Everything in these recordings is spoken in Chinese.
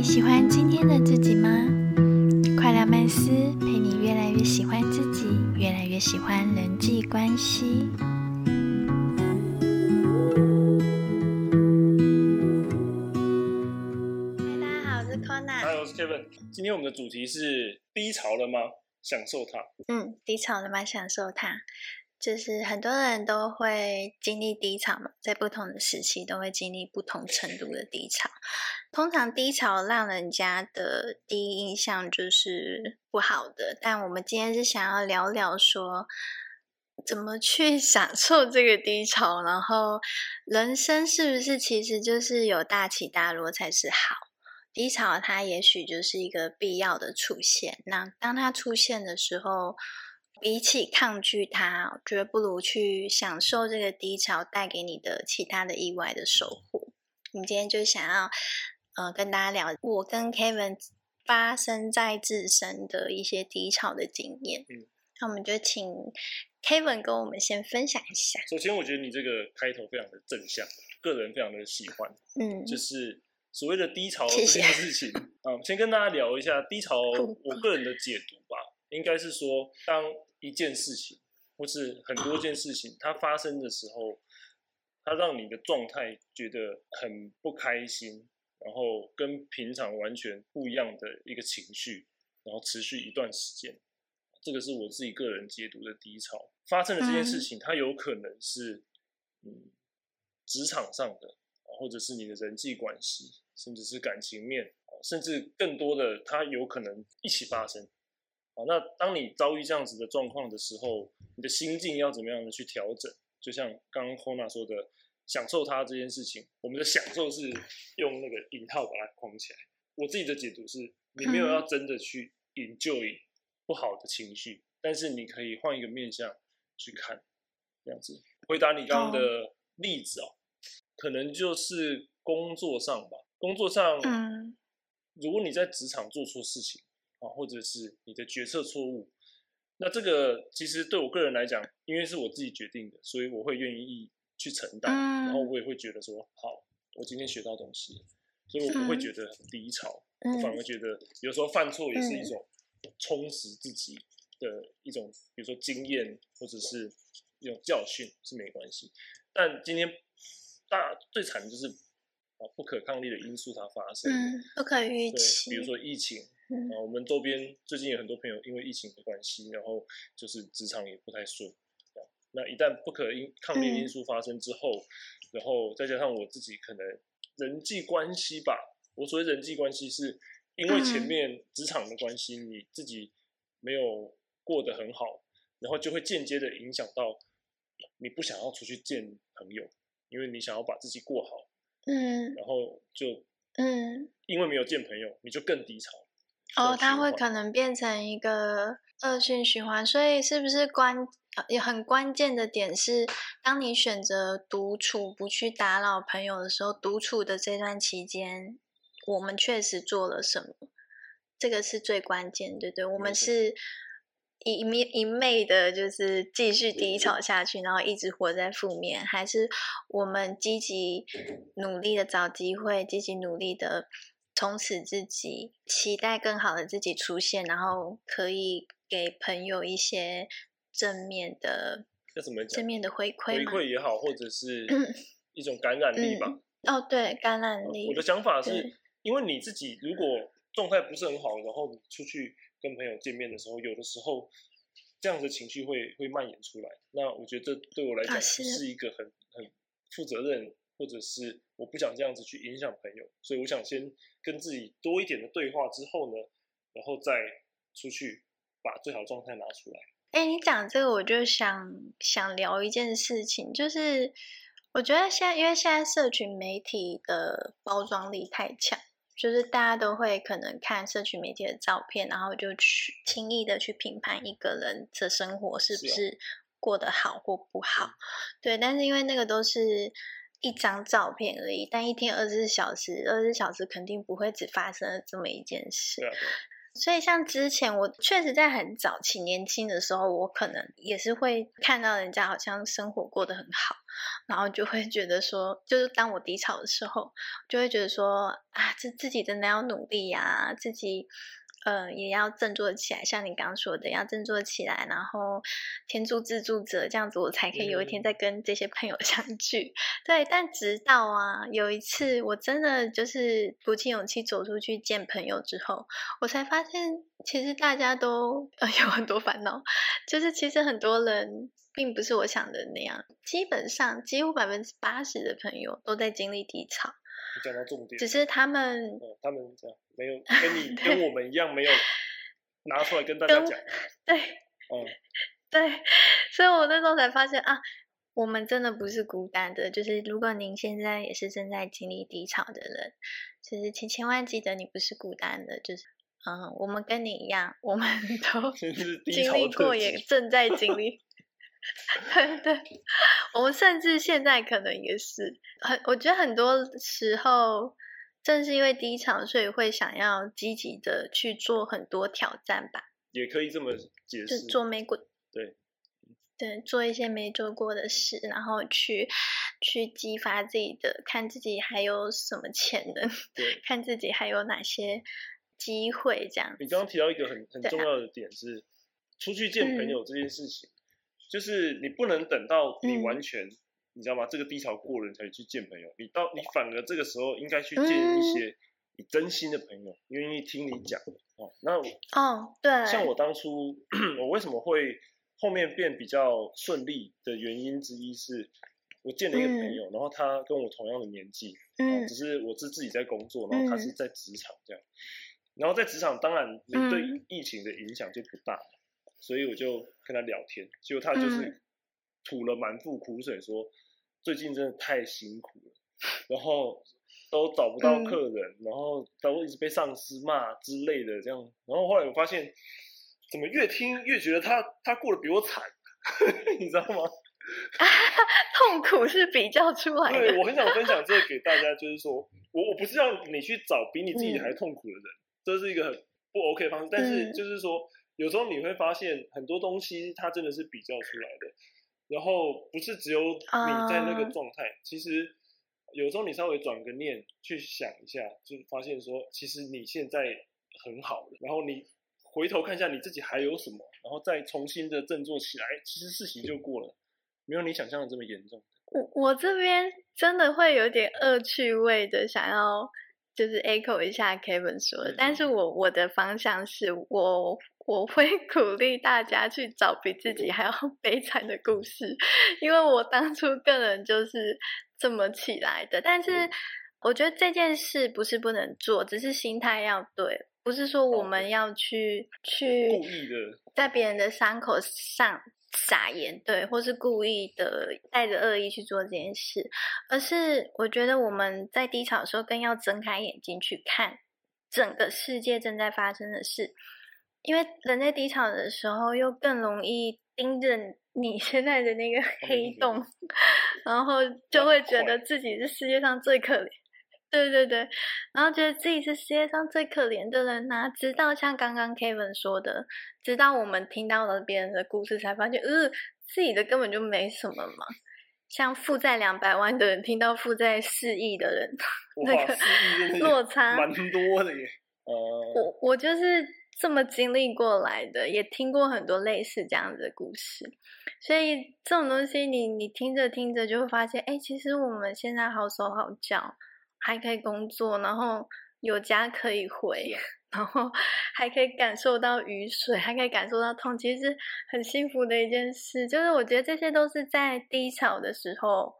你喜欢今天的自己吗？快乐曼斯陪你越来越喜欢自己，越来越喜欢人际关系。嗨，大家好，我是 Kona。嗨，我是 Kevin。今天我们的主题是低潮了吗？享受它。嗯，低潮了吗？享受它。就是很多人都会经历低潮嘛，在不同的时期都会经历不同程度的低潮。通常低潮让人家的第一印象就是不好的，但我们今天是想要聊聊说，怎么去享受这个低潮，然后人生是不是其实就是有大起大落才是好？低潮它也许就是一个必要的出现。那当它出现的时候，比起抗拒它，我觉得不如去享受这个低潮带给你的其他的意外的收获。我们今天就想要，呃，跟大家聊我跟 Kevin 发生在自身的一些低潮的经验。嗯，那我们就请 Kevin 跟我们先分享一下。首先，我觉得你这个开头非常的正向，个人非常的喜欢。嗯，就是所谓的低潮这件事情啊，先跟大家聊一下低潮，我个人的解读吧，应该是说当。一件事情，或是很多件事情，它发生的时候，它让你的状态觉得很不开心，然后跟平常完全不一样的一个情绪，然后持续一段时间，这个是我自己个人解读的低潮。发生的这件事情，它有可能是嗯职场上的，或者是你的人际关系，甚至是感情面，甚至更多的，它有可能一起发生。那当你遭遇这样子的状况的时候，你的心境要怎么样的去调整？就像刚刚 Kona 说的，享受它这件事情，我们的享受是用那个引号把它框起来。我自己的解读是，你没有要真的去 enjoy 不好的情绪，但是你可以换一个面向去看，这样子。回答你刚刚的例子哦，可能就是工作上吧。工作上，嗯，如果你在职场做错事情。啊，或者是你的决策错误，那这个其实对我个人来讲，因为是我自己决定的，所以我会愿意去承担，然后我也会觉得说，好，我今天学到东西，所以我不会觉得很低潮，我反而觉得有时候犯错也是一种充实自己的一种，比如说经验或者是一种教训是没关系，但今天大最惨的就是啊不可抗力的因素它发生，不可预。期，比如说疫情。啊，我们周边最近有很多朋友因为疫情的关系，然后就是职场也不太顺。那一旦不可因抗力因素发生之后，然后再加上我自己可能人际关系吧，我所谓人际关系是因为前面职场的关系，你自己没有过得很好，然后就会间接的影响到你不想要出去见朋友，因为你想要把自己过好。嗯，然后就嗯，因为没有见朋友，你就更低潮。哦，它会可能变成一个恶性循环，所以是不是关也很关键的点是，当你选择独处不去打扰朋友的时候，独处的这段期间，我们确实做了什么？这个是最关键，对不对？我们是一昧一昧的，就是继续低潮下去，然后一直活在负面，还是我们积极努力的找机会，积极努力的？充实自己，期待更好的自己出现，然后可以给朋友一些正面的，要怎么讲？正面的回馈，回馈也好，或者是一种感染力吧。哦，对，感染力。我的想法是，因为你自己如果状态不是很好，然后你出去跟朋友见面的时候，有的时候这样的情绪会会蔓延出来。那我觉得这对我来讲是一个很很负责任。或者是我不想这样子去影响朋友，所以我想先跟自己多一点的对话之后呢，然后再出去把最好状态拿出来。哎，你讲这个我就想想聊一件事情，就是我觉得现在因为现在社群媒体的包装力太强，就是大家都会可能看社群媒体的照片，然后就去轻易的去评判一个人的生活是不是过得好或不好。对，但是因为那个都是。一张照片而已，但一天二十四小时，二十四小时肯定不会只发生了这么一件事。所以像之前我确实在很早期年轻的时候，我可能也是会看到人家好像生活过得很好，然后就会觉得说，就是当我低潮的时候，就会觉得说啊，这自己真的要努力呀，自己。呃，也要振作起来，像你刚刚说的，要振作起来，然后天助自助者，这样子我才可以有一天再跟这些朋友 相聚。对，但直到啊，有一次我真的就是鼓起勇气走出去见朋友之后，我才发现，其实大家都呃有很多烦恼，就是其实很多人并不是我想的那样，基本上几乎百分之八十的朋友都在经历低潮。讲到重点，只是他们，他们这样没有 跟你跟我们一样没有拿出来跟大家讲，对，嗯，对，所以我那时候才发现啊，我们真的不是孤单的。就是如果您现在也是正在经历低潮的人，其实千千万记得你不是孤单的。就是嗯，我们跟你一样，我们都经历过，也正在经历。对对，我们甚至现在可能也是很，我觉得很多时候正是因为低潮，所以会想要积极的去做很多挑战吧。也可以这么解释，做没过，对对，做一些没做过的事，然后去去激发自己的，看自己还有什么潜能，对，看自己还有哪些机会这样。你刚刚提到一个很很重要的点是，出去见朋友这件事情。就是你不能等到你完全，你知道吗？这个低潮过了，你才去见朋友。你到你反而这个时候应该去见一些你真心的朋友，愿意听你讲哦。那哦，对，像我当初我为什么会后面变比较顺利的原因之一是，我见了一个朋友，然后他跟我同样的年纪，嗯，只是我是自己在工作，然后他是在职场这样。然后在职场，当然你对疫情的影响就不大。所以我就跟他聊天，结果他就是吐了满腹苦水，说最近真的太辛苦了，然后都找不到客人，然后都一直被上司骂之类的这样。然后后来我发现，怎么越听越觉得他他过得比我惨，你知道吗？啊 痛苦是比较出来的。对我很想分享这个给大家，就是说我我不是让你去找比你自己还痛苦的人，这是一个很不 OK 的方式，但是就是说。有时候你会发现很多东西，它真的是比较出来的，然后不是只有你在那个状态。其实有时候你稍微转个念去想一下，就发现说，其实你现在很好了。然后你回头看一下你自己还有什么，然后再重新的振作起来，其实事情就过了，没有你想象的这么严重。我我这边真的会有点恶趣味的想要。就是 echo 一下 Kevin 说的，但是我我的方向是我我会 鼓励大家去找比自己还要 悲惨的故事，因为我当初个人就是这么起来的。但是我觉得这件事不是不能做，只是心态要对，不是说我们要去去故意的在别人的伤口上。撒盐对，或是故意的带着恶意去做这件事，而是我觉得我们在低潮的时候更要睁开眼睛去看整个世界正在发生的事，因为人在低潮的时候又更容易盯着你 现在的那个黑洞，然后就会觉得自己是世界上最可怜。对对对，然后觉得自己是世界上最可怜的人呐，直到像刚刚 Kevin 说的，直到我们听到了别人的故事，才发现，呃，自己的根本就没什么嘛。像负债两百万的人，听到负债四亿的人，那个落差蛮多的耶。呃，我我就是这么经历过来的，也听过很多类似这样子的故事，所以这种东西，你你听着听着就会发现，哎，其实我们现在好手好脚。还可以工作，然后有家可以回，然后还可以感受到雨水，还可以感受到痛，其实很幸福的一件事。就是我觉得这些都是在低潮的时候，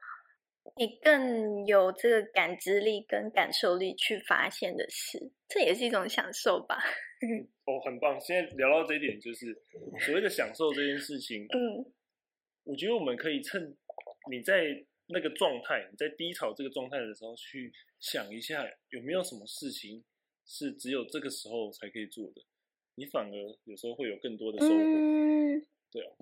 你更有这个感知力跟感受力去发现的事，这也是一种享受吧。哦，很棒！现在聊到这一点，就是所谓的享受这件事情。嗯，我觉得我们可以趁你在。那个状态，你在低潮这个状态的时候，去想一下有没有什么事情是只有这个时候才可以做的，你反而有时候会有更多的收获。嗯，对哦。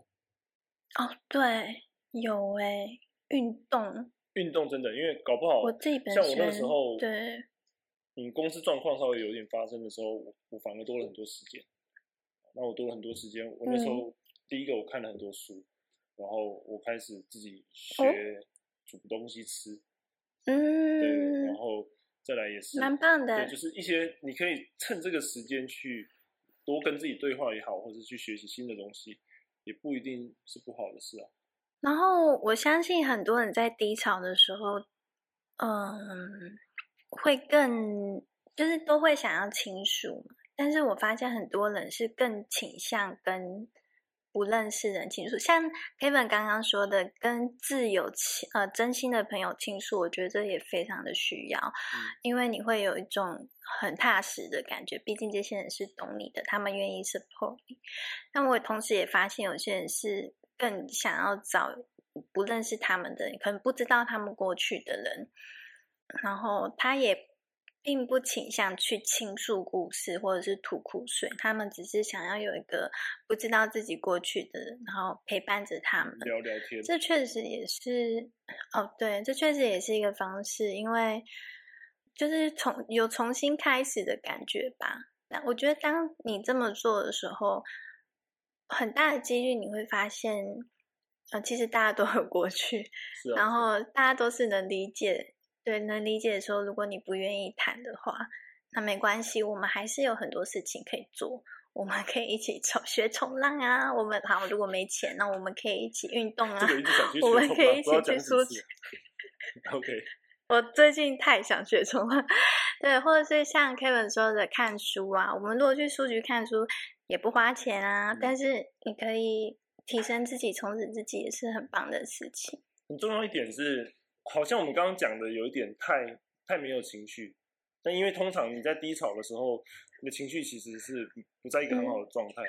哦，对，有哎，运动。运动真的，因为搞不好我自己本身像我那个时候，对，嗯公司状况稍微有点发生的时候，我我反而多了很多时间。那我多了很多时间，我那时候第一个我看了很多书，然后我开始自己学煮东西吃。嗯，对，然后再来也是蛮棒的，对，就是一些你可以趁这个时间去多跟自己对话也好，或者去学习新的东西，也不一定是不好的事啊。然后我相信很多人在低潮的时候，嗯，会更就是都会想要倾诉，但是我发现很多人是更倾向跟。不认识人倾诉，像 Kevin 刚刚说的，跟自有亲呃真心的朋友倾诉，我觉得这也非常的需要，因为你会有一种很踏实的感觉。毕竟这些人是懂你的，他们愿意 support 你。那我同时也发现，有些人是更想要找不认识他们的人，可能不知道他们过去的人，然后他也。并不倾向去倾诉故事或者是吐苦水，他们只是想要有一个不知道自己过去的人，然后陪伴着他们聊聊天。这确实也是哦，对，这确实也是一个方式，因为就是从有重新开始的感觉吧。那我觉得当你这么做的时候，很大的几率你会发现，呃，其实大家都有过去，然后大家都是能理解。对，能理解说，如果你不愿意谈的话，那没关系，我们还是有很多事情可以做。我们可以一起 冲学冲浪啊！我们好，如果没钱，那我们可以一起运动啊！我们可以一起去书。OK。我最近太想学冲浪，对，或者是像 Kevin 说的看书啊。我们如果去书局看书，也不花钱啊，但是你可以提升自己、充实自己，也是很棒的事情。很重要一点是。好像我们刚刚讲的有一点太太没有情绪，但因为通常你在低潮的时候，你的情绪其实是不在一个很好的状态。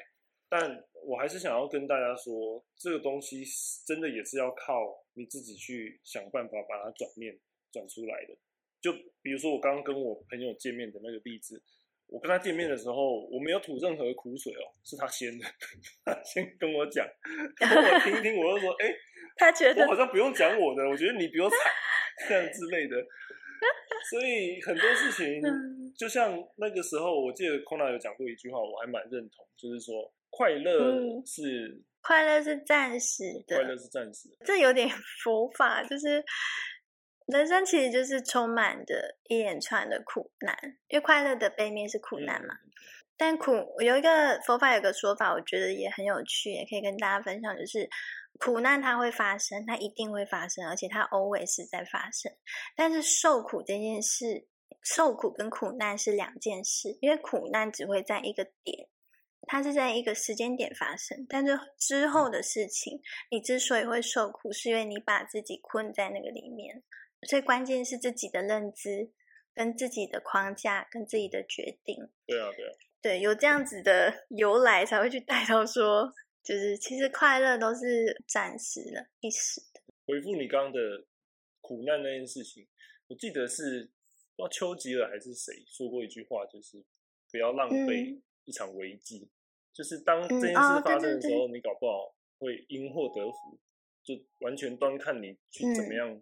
但我还是想要跟大家说，这个东西真的也是要靠你自己去想办法把它转念转出来的。就比如说我刚刚跟我朋友见面的那个例子，我跟他见面的时候，我没有吐任何苦水哦，是他先的，他先跟我讲，我听一听，我就说，哎。他觉得我好像不用讲我的，我觉得你比我惨，这样之类的。所以很多事情，就像那个时候，我记得 Kona 有讲过一句话，我还蛮认同，就是说快乐是快乐是暂时的，快乐是暂时。这有点佛法，就是人生其实就是充满着一连串的苦难，因为快乐的背面是苦难嘛。但苦有一个佛法有个说法，我觉得也很有趣，也可以跟大家分享，就是。苦难它会发生，它一定会发生，而且它 always 在发生。但是受苦这件事，受苦跟苦难是两件事，因为苦难只会在一个点，它是在一个时间点发生。但是之后的事情，你之所以会受苦，是因为你把自己困在那个里面。所以关键是自己的认知、跟自己的框架、跟自己的决定。对啊，对啊，对，有这样子的由来，才会去带到说。就是其实快乐都是暂时的、一时的。回复你刚刚的苦难那件事情，我记得是不知道丘吉尔还是谁说过一句话，就是不要浪费一场危机。就是当这件事发生的时候，你搞不好会因祸得福，就完全端看你去怎么样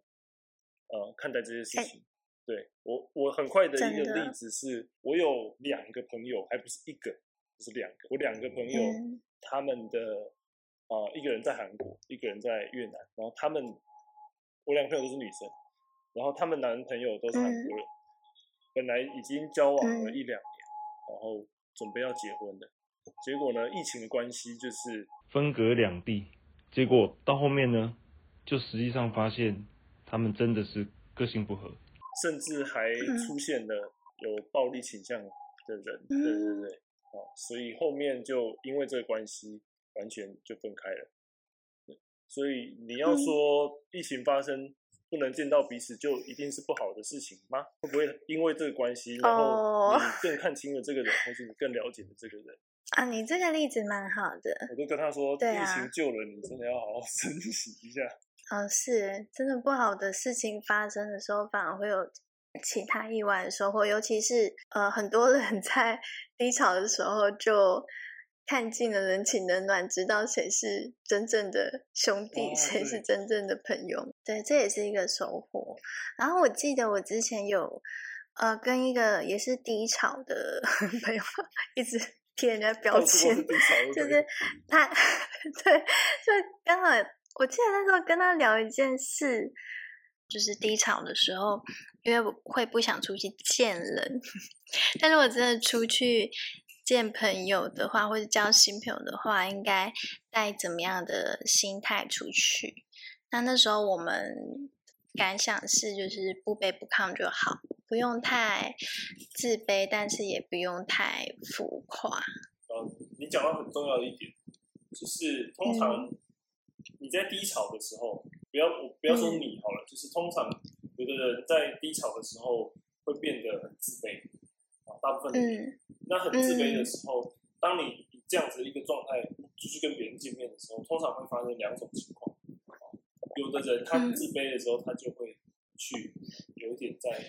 呃看待这些事情。对我，我很快的一个例子是，我有两个朋友，还不是一个，是两个，我两个朋友。他们的啊，一个人在韩国，一个人在越南。然后他们，我两个朋友都是女生，然后他们男朋友都是韩国人，本来已经交往了一两年，然后准备要结婚的。结果呢，疫情的关系就是分隔两地。结果到后面呢，就实际上发现他们真的是个性不合，甚至还出现了有暴力倾向的人。对对对。所以后面就因为这个关系，完全就分开了。所以你要说疫情发生不能见到彼此，就一定是不好的事情吗？会不会因为这个关系，然后你更看清了这个人，或是你更了解了这个人？啊，你这个例子蛮好的。我就跟他说，疫情救了你，真的要好好 珍惜一下。哦，是真的不好的事情发生的时候，反而会有。其他意外的收获，尤其是呃，很多人 在低潮的时候就看尽了人情冷暖，知道谁是真正的兄弟，谁是真正的朋友。对，这也是一个收获。然后我记得我之前有呃，跟一个也是低潮的 朋友一直贴人家标签，就是他，对，就刚好我记得那时候跟他聊一件事，就是低潮的时候，因为会不想出去见人，但是我真的出去见朋友的话，或者交新朋友的话，应该带怎么样的心态出去？那那时候我们感想是，就是不卑不亢就好。不用太自卑，但是也不用太浮夸。嗯，你讲到很重要的一点，就是通常你在低潮的时候，不要不要说你好了，就是通常有的人在低潮的时候会变得很自卑啊，大部分的人，那很自卑的时候，当你以这样子一个状态出去跟别人见面的时候，通常会发生两种情况。有的人他自卑的时候，他就会去有点在。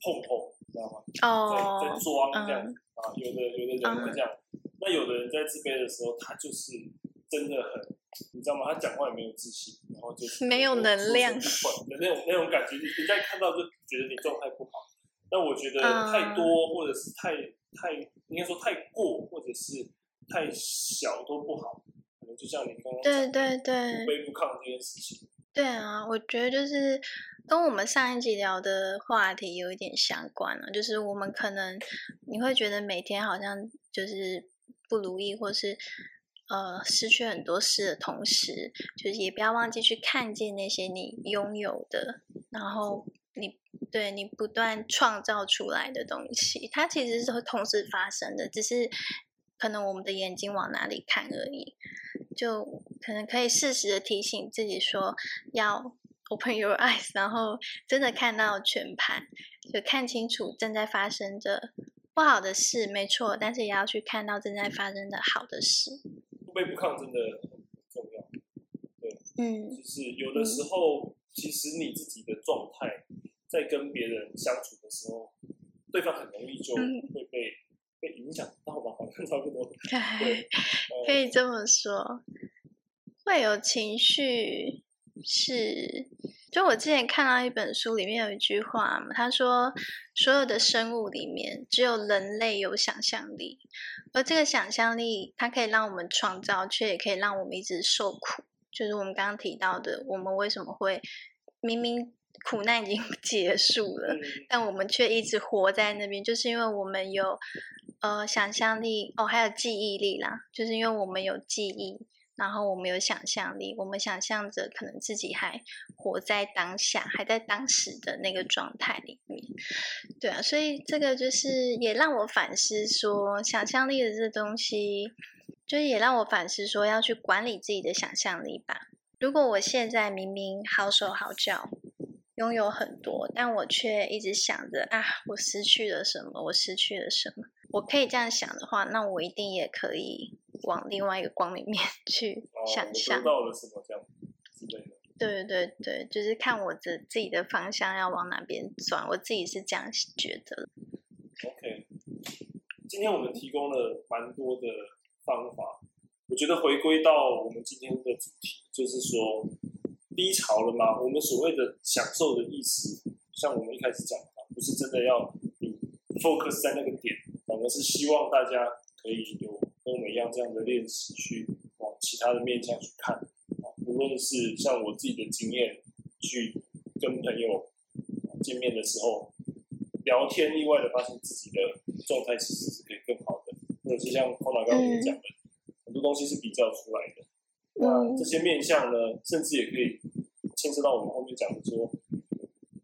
碰碰，知道吗？哦，在在装这样啊，有的有的人会这样，那有的人在自卑的时候，他就是真的很，你知道吗？他讲话也没有自信，然后就是没有能量的那种那种感觉，你你在看到就觉得你状态不好。但我觉得太多或者是太太应该说太过或者是太小都不好，可能就像你刚刚对对对卑不亢这件事情。对啊，我觉得就是跟我们上一集聊的话题有一点相关了，就是我们可能你会觉得每天好像就是不如意，或是呃失去很多事的同时，就是也不要忘记去看见那些你拥有的，然后你对你不断创造出来的东西，它其实是会同时发生的，只是可能我们的眼睛往哪里看而已。就可能可以适时的提醒自己说，要 open your eyes，然后真的看到全盘，就看清楚正在发生着不好的事，没错，但是也要去看到正在发生的好的事。不卑不抗真的很重要，对，嗯，就是有的时候，其实你自己的状态在跟别人相处的时候，对方很容易就会被。被影响到吧，好像差不多。对，可以这么说。会有情绪是，就我之前看到一本书里面有一句话嘛，他说所有的生物里面只有人类有想象力，而这个想象力它可以让我们创造，却也可以让我们一直受苦。就是我们刚刚提到的，我们为什么会明明苦难已经 结束了，但我们却一直活在那边，就是因为我们有。呃，想象力哦，还有记忆力啦，就是因为我们有记忆，然后我们有想象力，我们想象着可能自己还活在当下，还在当时的那个状态里面，对啊，所以这个就是也让我反思说，想象力的这东西，就是也让我反思说，要去管理自己的想象力吧。如果我现在明明好手好脚，拥有很多，但我却一直想着啊，我失去了什么？我失去了什么？我可以这样想的话，那我一定也可以往另外一个光里面 去想象。到了什么这样之类的？对对对，就是看我的自己的方向要往哪边转，我自己是这样觉得。OK，今天我们提供了蛮多的方法，我觉得回归到我们今天的主题，就是说低潮了吗？我们所谓的享受的意思，像我们一开始讲的，不是真的要你 focus 在那个点。反而是希望大家可以有跟我们一样这样的练习，去往其他的面向去看啊。无论是像我自己的经验，去跟朋友见面的时候聊天，意外的发现自己的状态其实是可以更好的，或者是像康老刚刚讲的，很多东西是比较出来的。那这些面向呢，甚至也可以牵涉到我们后面讲的说。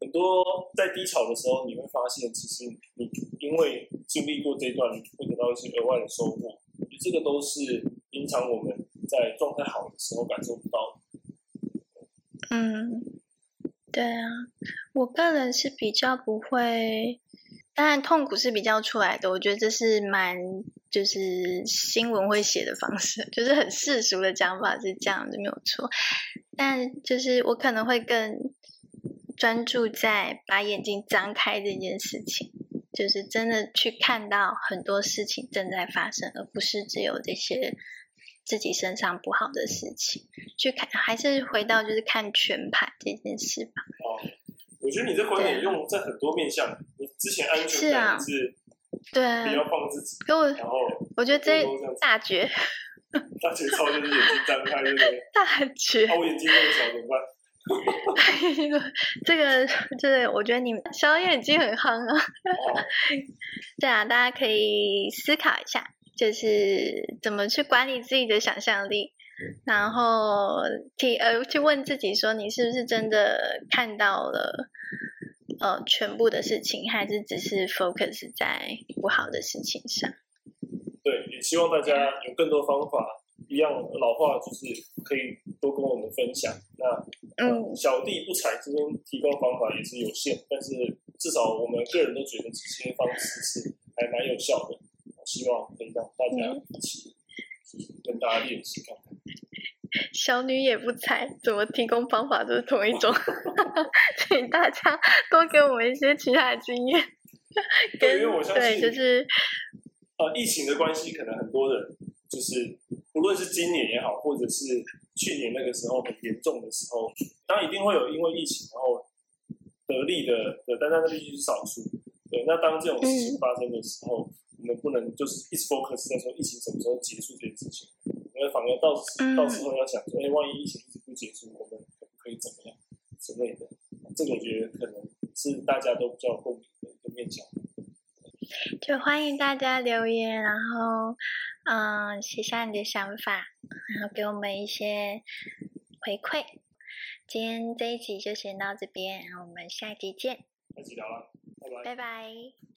很多在低潮的时候，你会发现，其实你因为经历过这段，会得到一些额外的收获。这个都是平常我们在状态好的时候感受不到。嗯，对啊，我个人是比较不会，当然痛苦是比较出来的。我觉得这是蛮就是新闻会写的方式，就是很世俗的讲法是这样的，没有错。但就是我可能会更。专注在把眼睛张开这件事情，就是真的去看到很多事情正在发生，而不是只有这些自己身上不好的事情。去看，还是回到就是看全盘这件事吧。哦，我觉得你这观点用在很多面向，你之前安全感是，对，你要放自己，然后我觉得这大绝，大绝超就是眼睛张开，对不对？大绝，我眼睛那么小怎么办？这个就是我觉得你小眼睛很夯啊。对啊，大家可以思考一下，就是怎么去管理自己的想象力，然后提呃去问自己说，你是不是真的看到了呃全部的事情，还是只是 focus 在不好的事情上？对，也希望大家有更多方法。一样老话就是可以多跟我们分享。那嗯，小弟不才这边提供方法也是有限，但是至少我们个人都觉得这些方式是还蛮有效的。希望可以让大家一起跟大家练习看看。小女也不才，怎么提供方法都是同一种。请大家多给我们一些其他的经验。对，因为我相信就是呃，疫情的关系，可能很多人就是。无论是今年也好，或者是去年那个时候很严重的时候，当然一定会有因为疫情然后得利的的，但那毕竟是少数。对，那当这种事情发生的时候，我们不能就是一直 focus 在说疫情什么时候结束这件事情，因为反而到到时候要想说，哎，万一疫情一直不结束，我们可不可以怎么样之类的？这个我觉得可能是大家都比较共鸣的一个面向。就欢迎大家留言，然后嗯写下你的想法，然后给我们一些回馈。今天这一集就先到这边，然后我们下集见。下集聊了，拜拜。拜拜。